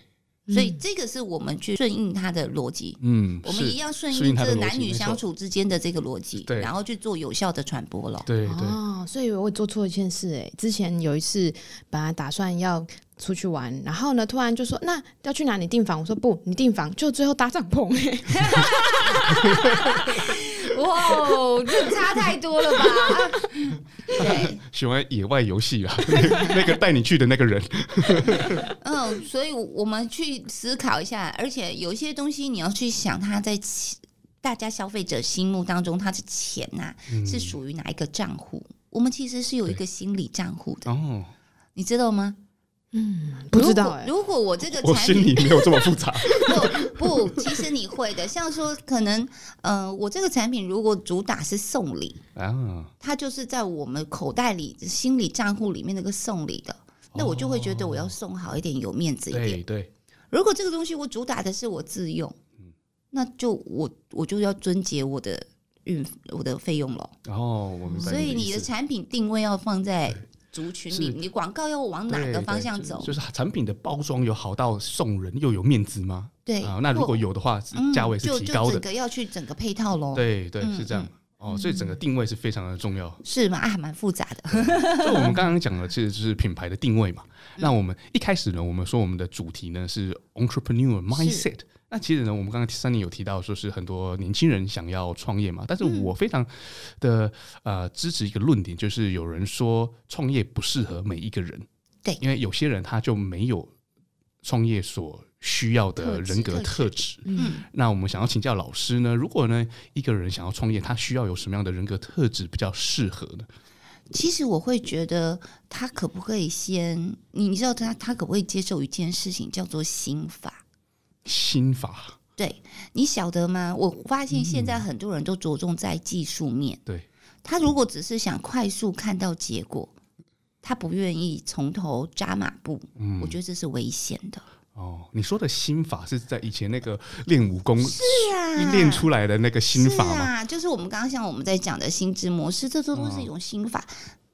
所以这个是我们去顺应他的逻辑。嗯，我们一样顺应这男女相处之间的这个逻辑，对，然后去做有效的传播了。对对。哦，所以我做错一件事哎，之前有一次本来打算要。出去玩，然后呢，突然就说：“那要去哪里订房？”我说：“不，你订房就最后搭帐篷。”哇，这差太多了吧？对，喜欢野外游戏啊，那个带你去的那个人。嗯，所以我们去思考一下，而且有一些东西你要去想，它在大家消费者心目当中，它的钱呐、啊嗯、是属于哪一个账户？我们其实是有一个心理账户的哦，你知道吗？嗯，不知道哎、欸。如果我这个产品，我心里没有这么复杂。不，不，其实你会的。像说，可能，呃，我这个产品如果主打是送礼啊，它就是在我们口袋里、心理账户里面那个送礼的，那我就会觉得我要送好一点，有面子一点。对对。如果这个东西我主打的是我自用，那就我我就要遵节我的运我的费用了。哦，我明白。所以你的产品定位要放在。族群里，你广告要往哪个方向走？就是产品的包装有好到送人又有面子吗？对啊，那如果有的话，价位是提高的。整个要去整个配套喽。对对，是这样哦，所以整个定位是非常的重要。是吗？还蛮复杂的。就我们刚刚讲的，其实就是品牌的定位嘛。那我们一开始呢，我们说我们的主题呢是 entrepreneur mindset。那其实呢，我们刚刚 Sunny 有提到，说是很多年轻人想要创业嘛。但是我非常的呃支持一个论点，就是有人说创业不适合每一个人。对，因为有些人他就没有创业所需要的人格特质。嗯，那我们想要请教老师呢，如果呢一个人想要创业，他需要有什么样的人格特质比较适合呢？其实我会觉得他可不可以先，你知道他他可不可以接受一件事情叫做心法？心法，对，你晓得吗？我发现现在很多人都着重在技术面。对，他如果只是想快速看到结果，他不愿意从头扎马步。嗯，我觉得这是危险的。哦，你说的心法是在以前那个练武功是啊，练出来的那个心法吗？是啊，就是我们刚刚像我们在讲的心智模式，这都都是一种心法。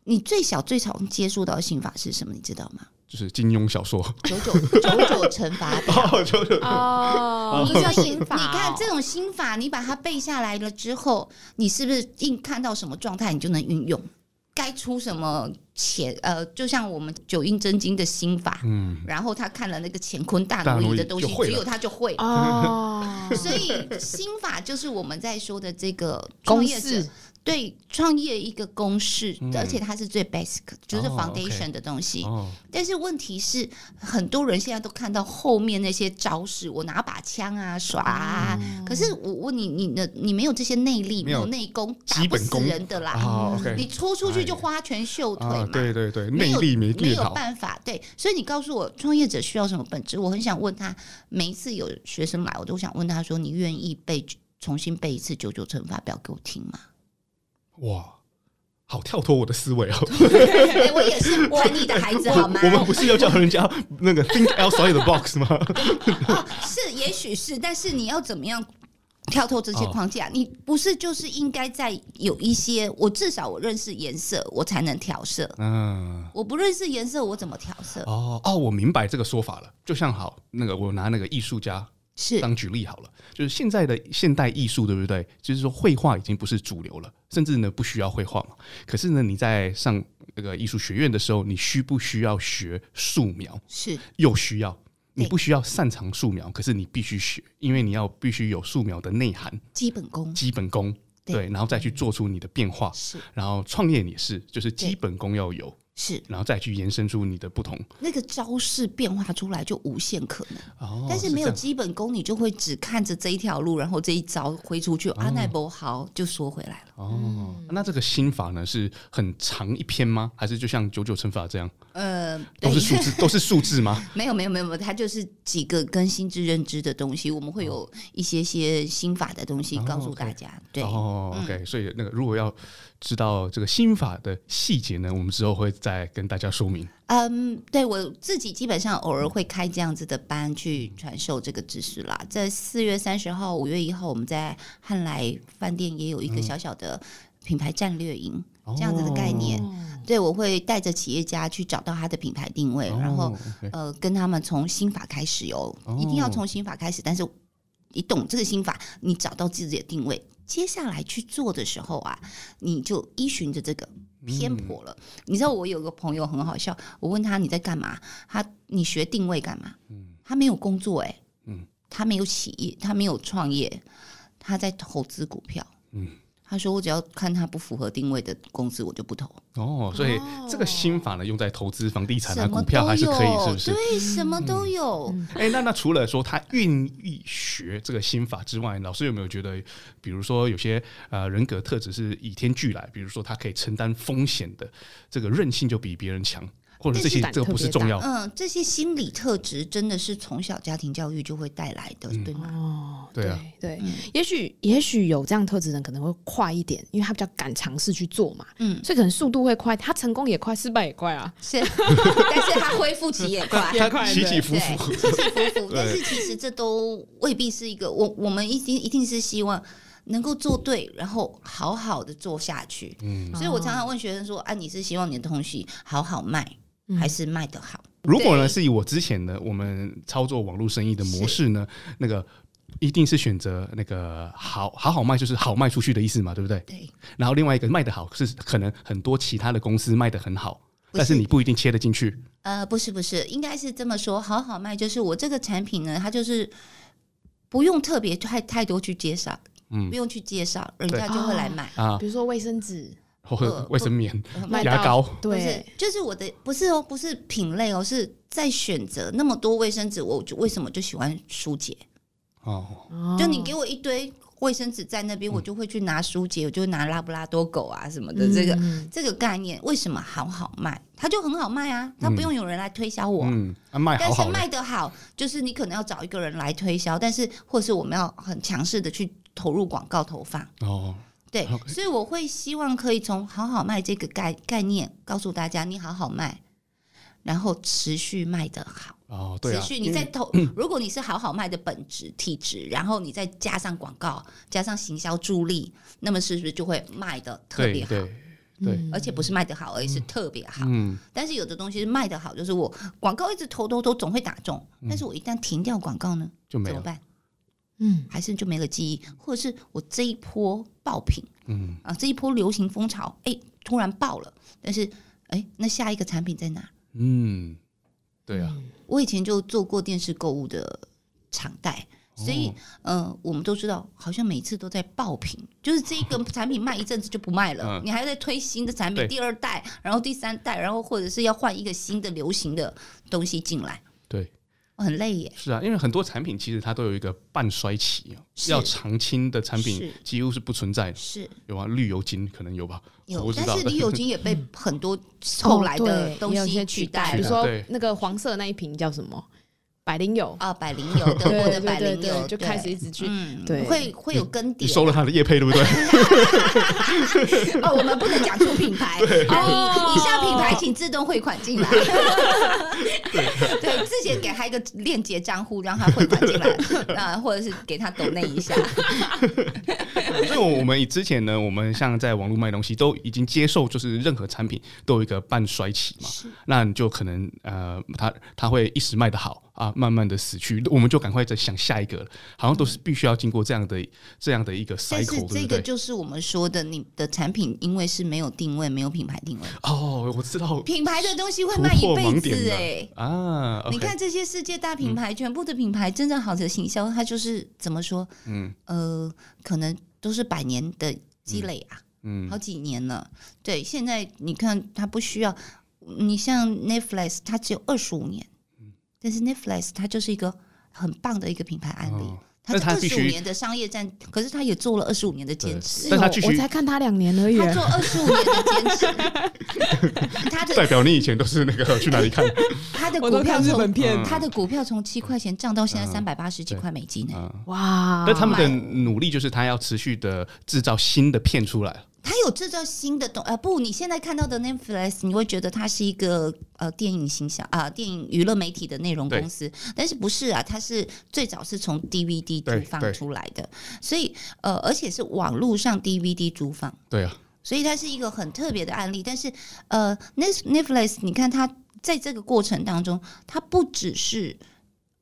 你最小最常接触到的心法是什么？你知道吗？就是金庸小说 九九九九乘法表，九九哦，心法。你看这种心法，你把它背下来了之后，你是不是一看到什么状态，你就能运用？该出什么钱？呃，就像我们九阴真经的心法，嗯，然后他看了那个乾坤大挪移的东西，只有他就会哦。所以心法就是我们在说的这个创业者。对，创业一个公式，嗯、而且它是最 basic，就是 foundation 的东西。哦 okay 哦、但是问题是，很多人现在都看到后面那些招式，我拿把枪啊，耍啊。嗯、可是我问你，你的你没有这些内力，没有内功，打不死人的啦。哦 okay、你戳出去就花拳绣腿嘛。哦、对对对，内力没没有办法。对，所以你告诉我，创业者需要什么本质？我很想问他，每一次有学生来，我都想问他说：“你愿意背重新背一次九九乘法表给我听吗？”哇，好跳脱我的思维哦！对，我也是叛逆的孩子，好吗？我们不是要叫人家那个 think outside the box 吗？哦，是，也许是，但是你要怎么样跳脱这些框架？哦、你不是就是应该在有一些，我至少我认识颜色，我才能调色。嗯，我不认识颜色，我怎么调色？哦哦，我明白这个说法了。就像好，那个我拿那个艺术家。是当举例好了，就是现在的现代艺术，对不对？就是说绘画已经不是主流了，甚至呢不需要绘画嘛。可是呢，你在上那个艺术学院的时候，你需不需要学素描？是，又需要。你不需要擅长素描，可是你必须学，因为你要必须有素描的内涵，基本功，基本功，对，然后再去做出你的变化。是，然后创业也是，就是基本功要有，是，然后再去延伸出你的不同，那个招式变化出来就无限可能。哦，但是没有基本功，你就会只看着这一条路，然后这一招挥出去，阿奈伯豪就缩回来了。哦，那这个心法呢是很长一篇吗？还是就像九九乘法这样？呃，都是数字，都是数字吗？没有，没有，没有，没有，它就是几个跟心智认知的东西，我们会有一些些心法的东西告诉大家。对，哦，OK，所以那个如果要知道这个心法的细节呢，我们之后会再跟大家说明。嗯，对我自己基本上偶尔会开这样子的班去传授这个知识啦。在四月三十号、五月一号，我们在汉来饭店也有一个小小的品牌战略营，这样子的概念。对，我会带着企业家去找到他的品牌定位，然后呃，跟他们从心法开始哦，一定要从心法开始。但是你懂这个心法，你找到自己的定位，接下来去做的时候啊，你就依循着这个。偏颇了，你知道我有个朋友很好笑，我问他你在干嘛？他你学定位干嘛？他没有工作哎，他没有企业，他没有创业，他在投资股票，他说：“我只要看他不符合定位的公司，我就不投。”哦，所以这个心法呢，用在投资房地产啊、股票还是可以，是不是？对，什么都有。哎、嗯，那那除了说他愿意学这个心法之外，老师有没有觉得，比如说有些呃人格特质是倚天俱来，比如说他可以承担风险的这个韧性就比别人强？或者这些这个不是重要，嗯，这些心理特质真的是从小家庭教育就会带来的，嗯、对吗？哦，对啊，对，嗯、也许也许有这样特质的人可能会快一点，因为他比较敢尝试去做嘛，嗯，所以可能速度会快，他成功也快，失败也快啊，是，但是他恢复期也快，也快，起起伏伏，起起伏伏，但是其实这都未必是一个，我我们一定一定是希望能够做对，然后好好的做下去，嗯，所以我常常问学生说，啊，你是希望你的东西好好卖？还是卖得好。如果呢，是以我之前的我们操作网络生意的模式呢，那个一定是选择那个好好好卖，就是好卖出去的意思嘛，对不对？对。然后另外一个卖得好，是可能很多其他的公司卖得很好，但是你不一定切得进去。呃，不是不是，应该是这么说，好好卖就是我这个产品呢，它就是不用特别太太多去介绍，嗯，不用去介绍，人家就会来买啊。比如说卫生纸。或者卫生棉、牙膏，对，就是我的不是哦，不是品类哦，是在选择那么多卫生纸，我就为什么就喜欢舒洁哦？就你给我一堆卫生纸在那边，我就会去拿舒洁，我就拿拉布拉多狗啊什么的，这个这个概念为什么好好卖？它就很好卖啊，它不用有人来推销我，嗯，卖但是卖得好，就是你可能要找一个人来推销，但是或是我们要很强势的去投入广告投放哦。对所以我会希望可以从好好卖这个概概念告诉大家，你好好卖，然后持续卖的好。哦，对啊，持续你在投，如果你是好好卖的本质体质，然后你再加上广告，加上行销助力，那么是不是就会卖的特别好？对，对对，而且不是卖得好，而是特别好。嗯，但是有的东西是卖得好，就是我广告一直投投投，总会打中，但是我一旦停掉广告呢，就没了，怎么办？嗯，还是就没了记忆，或者是我这一波爆品，嗯。啊，这一波流行风潮，哎、欸，突然爆了，但是哎、欸，那下一个产品在哪？嗯，对啊，我以前就做过电视购物的场代，所以嗯、呃，我们都知道，好像每次都在爆品，就是这个产品卖一阵子就不卖了，你还在推新的产品，第二代，然后第三代，然后或者是要换一个新的流行的东西进来，对。很累耶，是啊，因为很多产品其实它都有一个半衰期，要长青的产品几乎是不存在的。是，有啊，绿油精可能有吧？有，但是绿油精也被 很多后来的东西取代，比如说那个黄色那一瓶叫什么？百灵油啊，百灵油，德国的百灵油就开始一直去，对，会会有更迭。收了他的业配，对不对？哦，我们不能讲出品牌，以下品牌请自动汇款进来。对，之前给他一个链接账户，让他汇款进来，啊，或者是给他抖那一下。所以，我们以之前呢，我们像在网络卖东西，都已经接受，就是任何产品都有一个半衰期嘛。那你就可能呃，他他会一时卖的好。啊，慢慢的死去，我们就赶快再想下一个了，好像都是必须要经过这样的这样的一个 cycle，这个就是我们说的，你的产品因为是没有定位，没有品牌定位。哦，我知道，品牌的东西会卖一辈子哎啊！你看这些世界大品牌，全部的品牌真正好的行销，它就是怎么说？嗯呃，可能都是百年的积累啊，嗯，好几年了。对，现在你看它不需要。你像 Netflix，它只有二十五年，但是 Netflix 它就是一个很棒的一个品牌案例。哦他二十五年的商业战，可是他也做了二十五年的坚持。但他继续，我才看他两年而已。他做二十五年的坚持，他的代表你以前都是那个去哪里看？他的股票从他的股票从七块钱涨到现在三百八十几块美金呢。哇！那他们的努力就是他要持续的制造新的片出来。他有制造新的东呃不，你现在看到的 Netflix，你会觉得它是一个呃电影形象啊，电影娱乐媒体的内容公司，但是不是啊？它是最早是从 DVD 租放出来的，所以呃，而且是网络上 DVD 租放。对啊，所以它是一个很特别的案例。但是呃，Netflix，你看它在这个过程当中，它不只是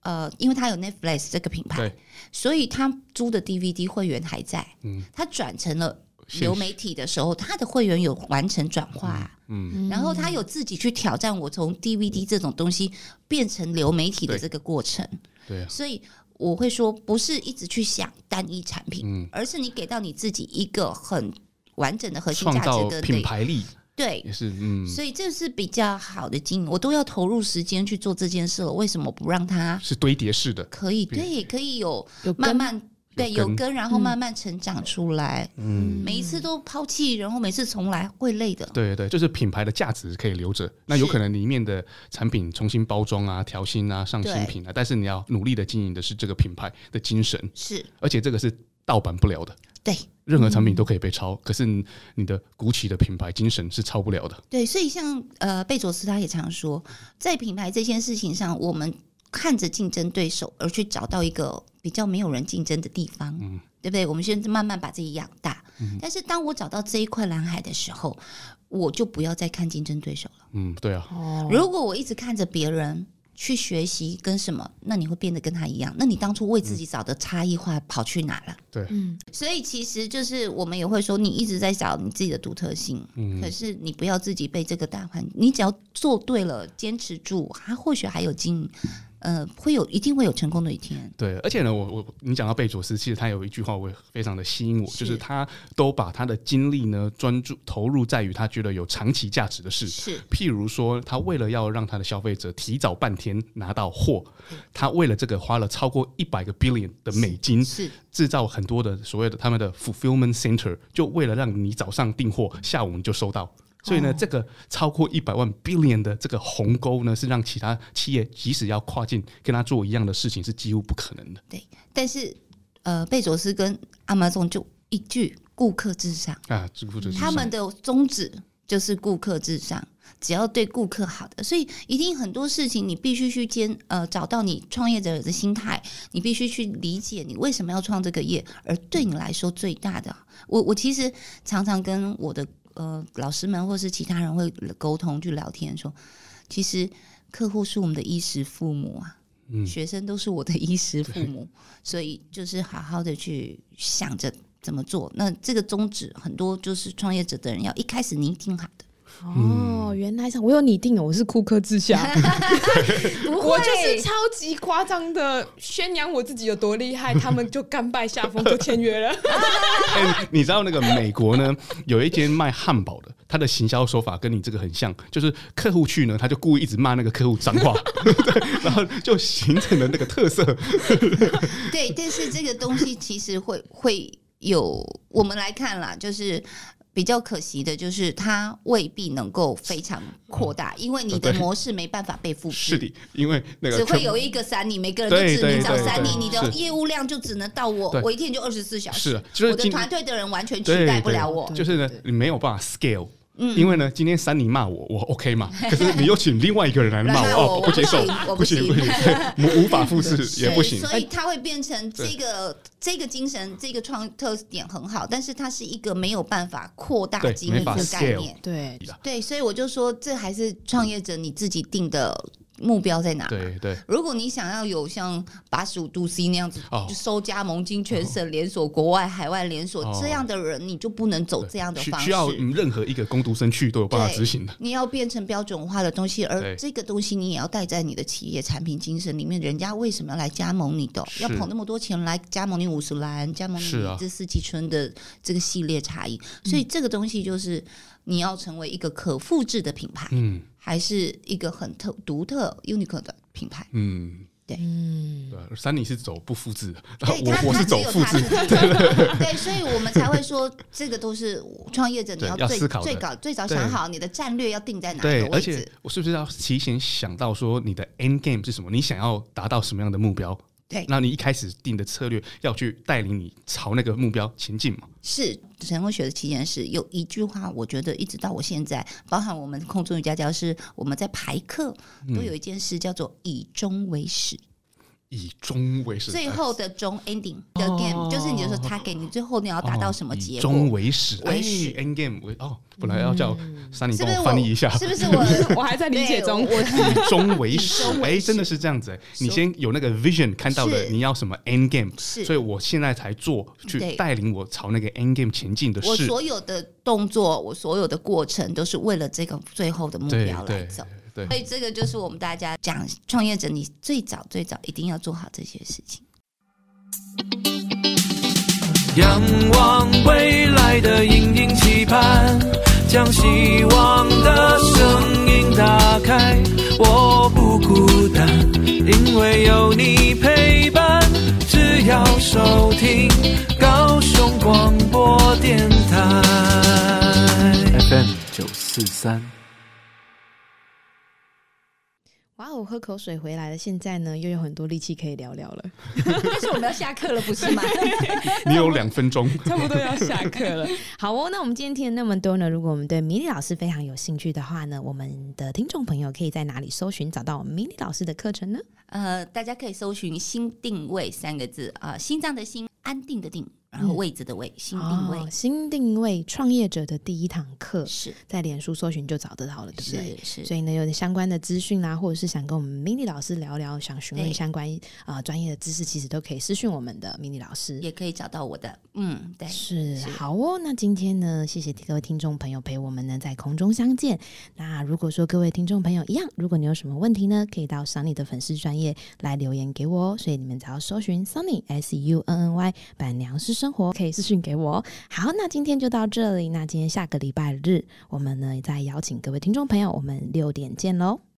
呃，因为它有 Netflix 这个品牌，所以它租的 DVD 会员还在，嗯，它转成了。流媒体的时候，他的会员有完成转化，啊，嗯，然后他有自己去挑战我从 DVD 这种东西变成流媒体的这个过程，对，对啊，所以我会说，不是一直去想单一产品，嗯，而是你给到你自己一个很完整的核心价值的品牌力，对，也是，嗯，所以这是比较好的经营，我都要投入时间去做这件事了，为什么不让它是堆叠式的？可以，对，可以有慢慢。对，有根，然后慢慢成长出来。嗯，每一次都抛弃，然后每次重来，会累的。对对，就是品牌的价值可以留着，那有可能里面的产品重新包装啊、调新啊、上新品啊，但是你要努力的经营的是这个品牌的精神。是，而且这个是盗版不了的。对，任何产品都可以被抄，可是你的鼓起的品牌精神是抄不了的。对，所以像呃贝佐斯他也常说，在品牌这件事情上，我们。看着竞争对手，而去找到一个比较没有人竞争的地方，嗯，对不对？我们现在慢慢把自己养大。嗯，但是当我找到这一块蓝海的时候，我就不要再看竞争对手了。嗯，对啊。如果我一直看着别人去学习跟什么，那你会变得跟他一样。那你当初为自己找的差异化跑去哪了？对，嗯。所以其实就是我们也会说，你一直在找你自己的独特性，嗯，可是你不要自己被这个大环境，你只要做对了，坚持住，他或许还有经营。呃，会有一定会有成功的一天。对，而且呢，我我你讲到贝佐斯，其实他有一句话，我非常的吸引我，是就是他都把他的精力呢专注投入在于他觉得有长期价值的事。是，譬如说，他为了要让他的消费者提早半天拿到货，他为了这个花了超过一百个 billion 的美金，是制造很多的所谓的他们的 fulfillment center，就为了让你早上订货，下午你就收到。所以呢，这个超过一百万 billion 的这个鸿沟呢，是让其他企业即使要跨境跟他做一样的事情，是几乎不可能的。对，但是呃，贝佐斯跟 Amazon 就一句“顾客至上”啊，顾客至上，他们的宗旨就是顾客至上，只要对顾客好的，所以一定很多事情你必须去兼呃，找到你创业者的心态，你必须去理解你为什么要创这个业，而对你来说最大的，我我其实常常跟我的。呃，老师们或是其他人会沟通去聊天说，其实客户是我们的衣食父母啊，嗯，学生都是我的衣食父母，所以就是好好的去想着怎么做。那这个宗旨，很多就是创业者的人要一开始您听好的。哦，原来是我有拟定的，我是库克之下，我就是超级夸张的宣扬我自己有多厉害，他们就甘拜下风，就签约了。欸，你知道那个美国呢，有一间卖汉堡的，他的行销手法跟你这个很像，就是客户去呢，他就故意一直骂那个客户脏话，对，然后就形成了那个特色。对，但是这个东西其实会会有，我们来看啦，就是。比较可惜的就是，它未必能够非常扩大，因为你的模式没办法被复制。是的，因为那个只会有一个三，你每个人都只能找三，你你的业务量就只能到我，我一天就二十四小时，是，就是我的团队的人完全取代不了我。就是呢，你没有办法 scale。嗯，因为呢，今天三你骂我，我 OK 嘛？可是你又请另外一个人来骂我，哦，不接受，不行不行，无法复制也不行。所以它会变成这个这个精神，这个创特点很好，但是它是一个没有办法扩大经营的概念。对对，所以我就说，这还是创业者你自己定的。目标在哪？对对，如果你想要有像八十五度 C 那样子，就收加盟金，全省连锁、国外海外连锁这样的人，你就不能走这样的方式。需要任何一个工读生去都有办法执行的。你要变成标准化的东西，而这个东西你也要带在你的企业产品精神里面。人家为什么要来加盟你的？要捧那么多钱来加盟你五十岚，加盟你这四季春的这个系列差异。所以这个东西就是你要成为一个可复制的品牌。嗯。还是一个很特独特 unique 的品牌。嗯。对，嗯，对，Sunny 是走不复制的，对 我我是走复制，对，所以我们才会说，这个都是创业者你要最要思考最早最早想好你的战略要定在哪对，个位置，而且我是不是要提前想到说你的 end game 是什么？你想要达到什么样的目标？对，那你一开始定的策略要去带领你朝那个目标前进嘛？是成功学的起点是有一句话，我觉得一直到我现在，包含我们空中瑜伽教师，我们在排课都有一件事叫做以终为始。以终为始，最后的终 ending 的 game 就是你就说他给你最后你要达到什么结果？以终为始，哎，end game 为哦，本来要叫 Sunny 帮我翻译一下，是不是我？我？还在理解中？我以终为始，哎，真的是这样子。哎，你先有那个 vision 看到的你要什么 end game，所以我现在才做去带领我朝那个 end game 前进的事。我所有的动作，我所有的过程都是为了这个最后的目标来走。对，所以这个就是我们大家讲创业者，你最早最早一定要做好这些事情。仰望未来的隐隐期盼，将希望的声音打开。我不孤单，因为有你陪伴。只要收听高雄广播电台 FM 九四三。哇，我喝口水回来了。现在呢，又有很多力气可以聊聊了。但是我们要下课了，不是吗？你有两分钟，差不多要下课了。好哦，那我们今天听了那么多呢，如果我们对米莉老师非常有兴趣的话呢，我们的听众朋友可以在哪里搜寻找到我们米莉老师的课程呢？呃，大家可以搜寻“心定位”三个字啊、呃，心脏的心，安定的定。然后位置的位，新定位，哦、心定位，创业者的第一堂课是在脸书搜寻就找得到了，对不对？是，是所以呢，有相关的资讯啦，或者是想跟我们 Mindy 老师聊聊，想询问相关啊、呃、专业的知识，其实都可以私讯我们的 Mindy 老师，也可以找到我的。嗯，对，是，是好哦。那今天呢，谢谢各位听众朋友陪我们呢在空中相见。那如果说各位听众朋友一样，如果你有什么问题呢，可以到 Sunny 的粉丝专业来留言给我哦。所以你们只要搜寻 Sunny S U N N Y 板娘式生活，可以私讯。给我好，那今天就到这里。那今天下个礼拜日，我们呢再邀请各位听众朋友，我们六点见喽。